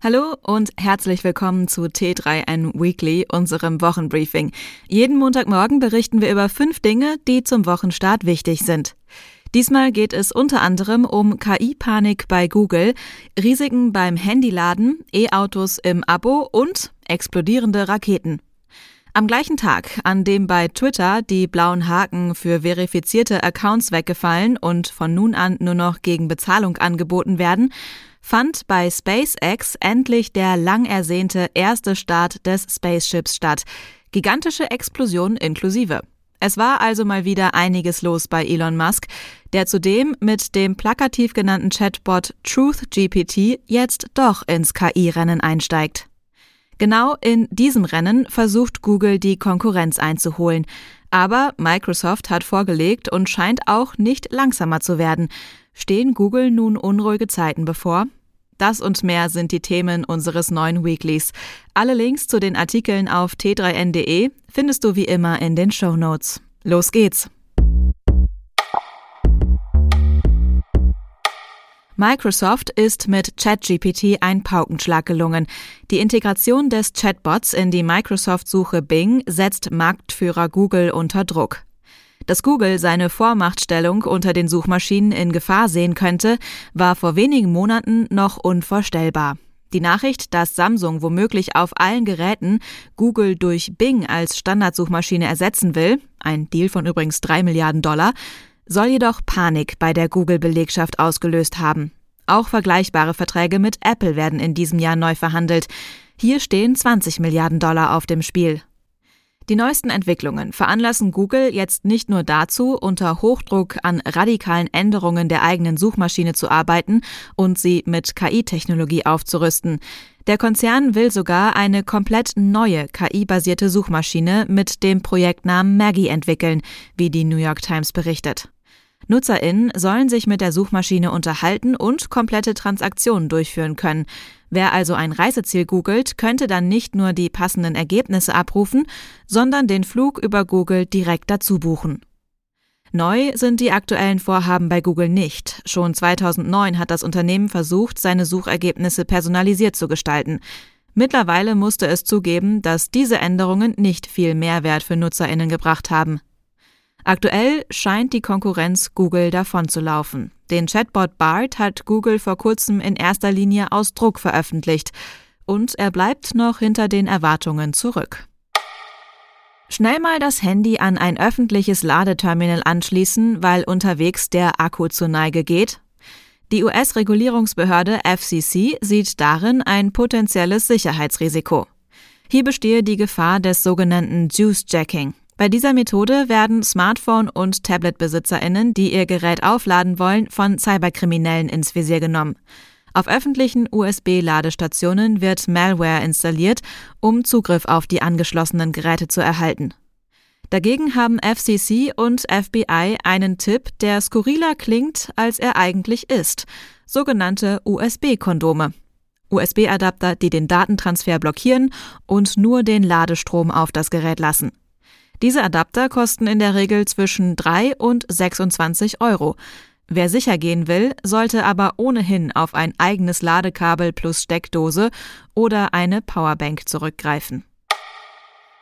Hallo und herzlich willkommen zu T3N Weekly, unserem Wochenbriefing. Jeden Montagmorgen berichten wir über fünf Dinge, die zum Wochenstart wichtig sind. Diesmal geht es unter anderem um KI-Panik bei Google, Risiken beim Handyladen, E-Autos im Abo und explodierende Raketen. Am gleichen Tag, an dem bei Twitter die blauen Haken für verifizierte Accounts weggefallen und von nun an nur noch gegen Bezahlung angeboten werden, fand bei SpaceX endlich der lang ersehnte erste Start des Spaceships statt. Gigantische Explosion inklusive. Es war also mal wieder einiges los bei Elon Musk, der zudem mit dem plakativ genannten Chatbot TruthGPT jetzt doch ins KI-Rennen einsteigt. Genau in diesem Rennen versucht Google die Konkurrenz einzuholen. Aber Microsoft hat vorgelegt und scheint auch nicht langsamer zu werden. Stehen Google nun unruhige Zeiten bevor? Das und mehr sind die Themen unseres neuen Weeklies. Alle Links zu den Artikeln auf t3n.de findest du wie immer in den Show Notes. Los geht's! Microsoft ist mit ChatGPT ein Paukenschlag gelungen. Die Integration des Chatbots in die Microsoft-Suche Bing setzt Marktführer Google unter Druck. Dass Google seine Vormachtstellung unter den Suchmaschinen in Gefahr sehen könnte, war vor wenigen Monaten noch unvorstellbar. Die Nachricht, dass Samsung womöglich auf allen Geräten Google durch Bing als Standardsuchmaschine ersetzen will, ein Deal von übrigens drei Milliarden Dollar, soll jedoch Panik bei der Google-Belegschaft ausgelöst haben. Auch vergleichbare Verträge mit Apple werden in diesem Jahr neu verhandelt. Hier stehen 20 Milliarden Dollar auf dem Spiel. Die neuesten Entwicklungen veranlassen Google jetzt nicht nur dazu, unter Hochdruck an radikalen Änderungen der eigenen Suchmaschine zu arbeiten und sie mit KI-Technologie aufzurüsten. Der Konzern will sogar eine komplett neue KI-basierte Suchmaschine mit dem Projektnamen Maggie entwickeln, wie die New York Times berichtet. NutzerInnen sollen sich mit der Suchmaschine unterhalten und komplette Transaktionen durchführen können. Wer also ein Reiseziel googelt, könnte dann nicht nur die passenden Ergebnisse abrufen, sondern den Flug über Google direkt dazu buchen. Neu sind die aktuellen Vorhaben bei Google nicht. Schon 2009 hat das Unternehmen versucht, seine Suchergebnisse personalisiert zu gestalten. Mittlerweile musste es zugeben, dass diese Änderungen nicht viel Mehrwert für Nutzerinnen gebracht haben. Aktuell scheint die Konkurrenz Google davonzulaufen. Den Chatbot BART hat Google vor kurzem in erster Linie aus Druck veröffentlicht und er bleibt noch hinter den Erwartungen zurück. Schnell mal das Handy an ein öffentliches Ladeterminal anschließen, weil unterwegs der Akku zur Neige geht? Die US-Regulierungsbehörde FCC sieht darin ein potenzielles Sicherheitsrisiko. Hier bestehe die Gefahr des sogenannten Juice-Jacking, bei dieser Methode werden Smartphone- und Tablet-BesitzerInnen, die ihr Gerät aufladen wollen, von Cyberkriminellen ins Visier genommen. Auf öffentlichen USB-Ladestationen wird Malware installiert, um Zugriff auf die angeschlossenen Geräte zu erhalten. Dagegen haben FCC und FBI einen Tipp, der skurriler klingt, als er eigentlich ist. Sogenannte USB-Kondome. USB-Adapter, die den Datentransfer blockieren und nur den Ladestrom auf das Gerät lassen. Diese Adapter kosten in der Regel zwischen 3 und 26 Euro. Wer sicher gehen will, sollte aber ohnehin auf ein eigenes Ladekabel plus Steckdose oder eine Powerbank zurückgreifen.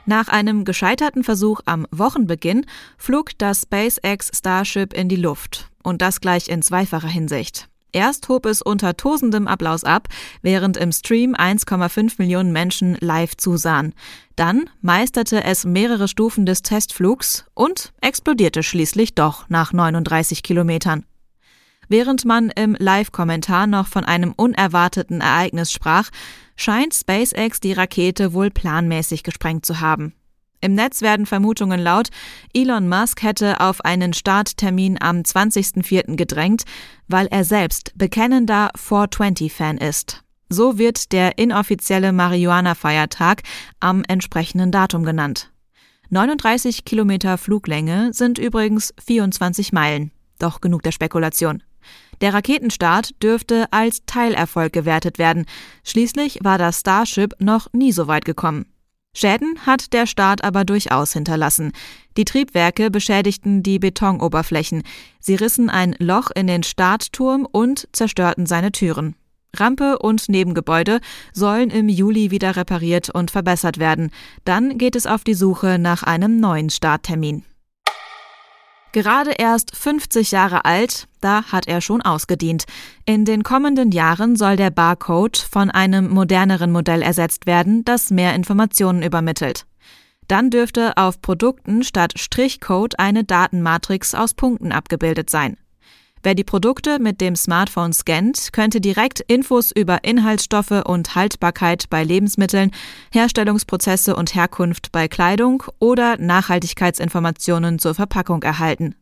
Nach einem gescheiterten Versuch am Wochenbeginn flog das SpaceX Starship in die Luft. Und das gleich in zweifacher Hinsicht. Erst hob es unter tosendem Applaus ab, während im Stream 1,5 Millionen Menschen live zusahen. Dann meisterte es mehrere Stufen des Testflugs und explodierte schließlich doch nach 39 Kilometern. Während man im Live-Kommentar noch von einem unerwarteten Ereignis sprach, scheint SpaceX die Rakete wohl planmäßig gesprengt zu haben. Im Netz werden Vermutungen laut, Elon Musk hätte auf einen Starttermin am 20.04. gedrängt, weil er selbst bekennender 420-Fan ist. So wird der inoffizielle Marihuana-Feiertag am entsprechenden Datum genannt. 39 Kilometer Fluglänge sind übrigens 24 Meilen. Doch genug der Spekulation. Der Raketenstart dürfte als Teilerfolg gewertet werden. Schließlich war das Starship noch nie so weit gekommen. Schäden hat der Start aber durchaus hinterlassen. Die Triebwerke beschädigten die Betonoberflächen. Sie rissen ein Loch in den Startturm und zerstörten seine Türen. Rampe und Nebengebäude sollen im Juli wieder repariert und verbessert werden. Dann geht es auf die Suche nach einem neuen Starttermin. Gerade erst 50 Jahre alt, da hat er schon ausgedient. In den kommenden Jahren soll der Barcode von einem moderneren Modell ersetzt werden, das mehr Informationen übermittelt. Dann dürfte auf Produkten statt Strichcode eine Datenmatrix aus Punkten abgebildet sein. Wer die Produkte mit dem Smartphone scannt, könnte direkt Infos über Inhaltsstoffe und Haltbarkeit bei Lebensmitteln, Herstellungsprozesse und Herkunft bei Kleidung oder Nachhaltigkeitsinformationen zur Verpackung erhalten.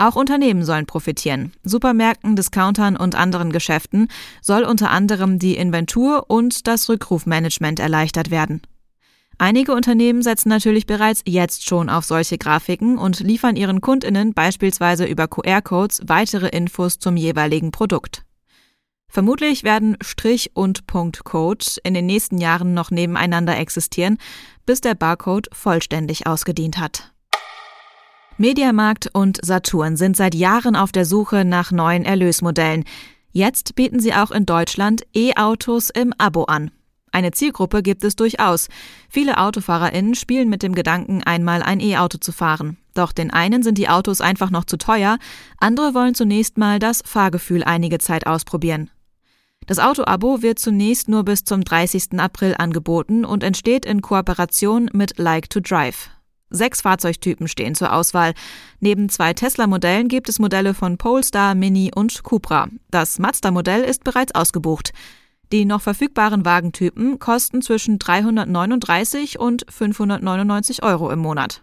Auch Unternehmen sollen profitieren. Supermärkten, Discountern und anderen Geschäften soll unter anderem die Inventur und das Rückrufmanagement erleichtert werden. Einige Unternehmen setzen natürlich bereits jetzt schon auf solche Grafiken und liefern ihren Kundinnen beispielsweise über QR-Codes weitere Infos zum jeweiligen Produkt. Vermutlich werden Strich und Punktcode in den nächsten Jahren noch nebeneinander existieren, bis der Barcode vollständig ausgedient hat. Mediamarkt und Saturn sind seit Jahren auf der Suche nach neuen Erlösmodellen. Jetzt bieten sie auch in Deutschland E-Autos im Abo an. Eine Zielgruppe gibt es durchaus. Viele AutofahrerInnen spielen mit dem Gedanken, einmal ein E-Auto zu fahren. Doch den einen sind die Autos einfach noch zu teuer, andere wollen zunächst mal das Fahrgefühl einige Zeit ausprobieren. Das Auto-Abo wird zunächst nur bis zum 30. April angeboten und entsteht in Kooperation mit Like to Drive. Sechs Fahrzeugtypen stehen zur Auswahl. Neben zwei Tesla-Modellen gibt es Modelle von Polestar, Mini und Cupra. Das Mazda-Modell ist bereits ausgebucht. Die noch verfügbaren Wagentypen kosten zwischen 339 und 599 Euro im Monat.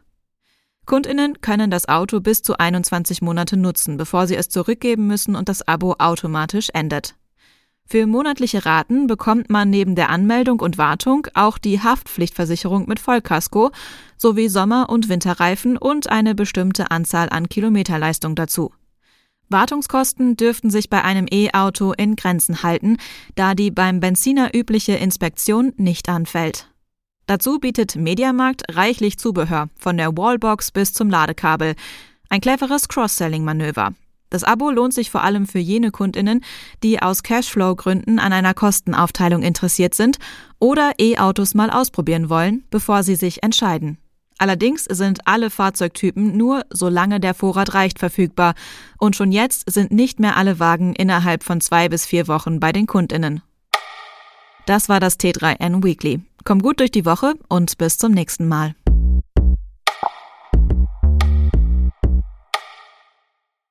Kundinnen können das Auto bis zu 21 Monate nutzen, bevor sie es zurückgeben müssen und das Abo automatisch endet. Für monatliche Raten bekommt man neben der Anmeldung und Wartung auch die Haftpflichtversicherung mit Vollkasko sowie Sommer- und Winterreifen und eine bestimmte Anzahl an Kilometerleistung dazu. Wartungskosten dürften sich bei einem E-Auto in Grenzen halten, da die beim Benziner übliche Inspektion nicht anfällt. Dazu bietet Mediamarkt reichlich Zubehör, von der Wallbox bis zum Ladekabel. Ein cleveres Cross-Selling-Manöver. Das Abo lohnt sich vor allem für jene Kundinnen, die aus Cashflow-Gründen an einer Kostenaufteilung interessiert sind oder E-Autos mal ausprobieren wollen, bevor sie sich entscheiden. Allerdings sind alle Fahrzeugtypen nur, solange der Vorrat reicht, verfügbar. Und schon jetzt sind nicht mehr alle Wagen innerhalb von zwei bis vier Wochen bei den Kundinnen. Das war das T3N Weekly. Komm gut durch die Woche und bis zum nächsten Mal.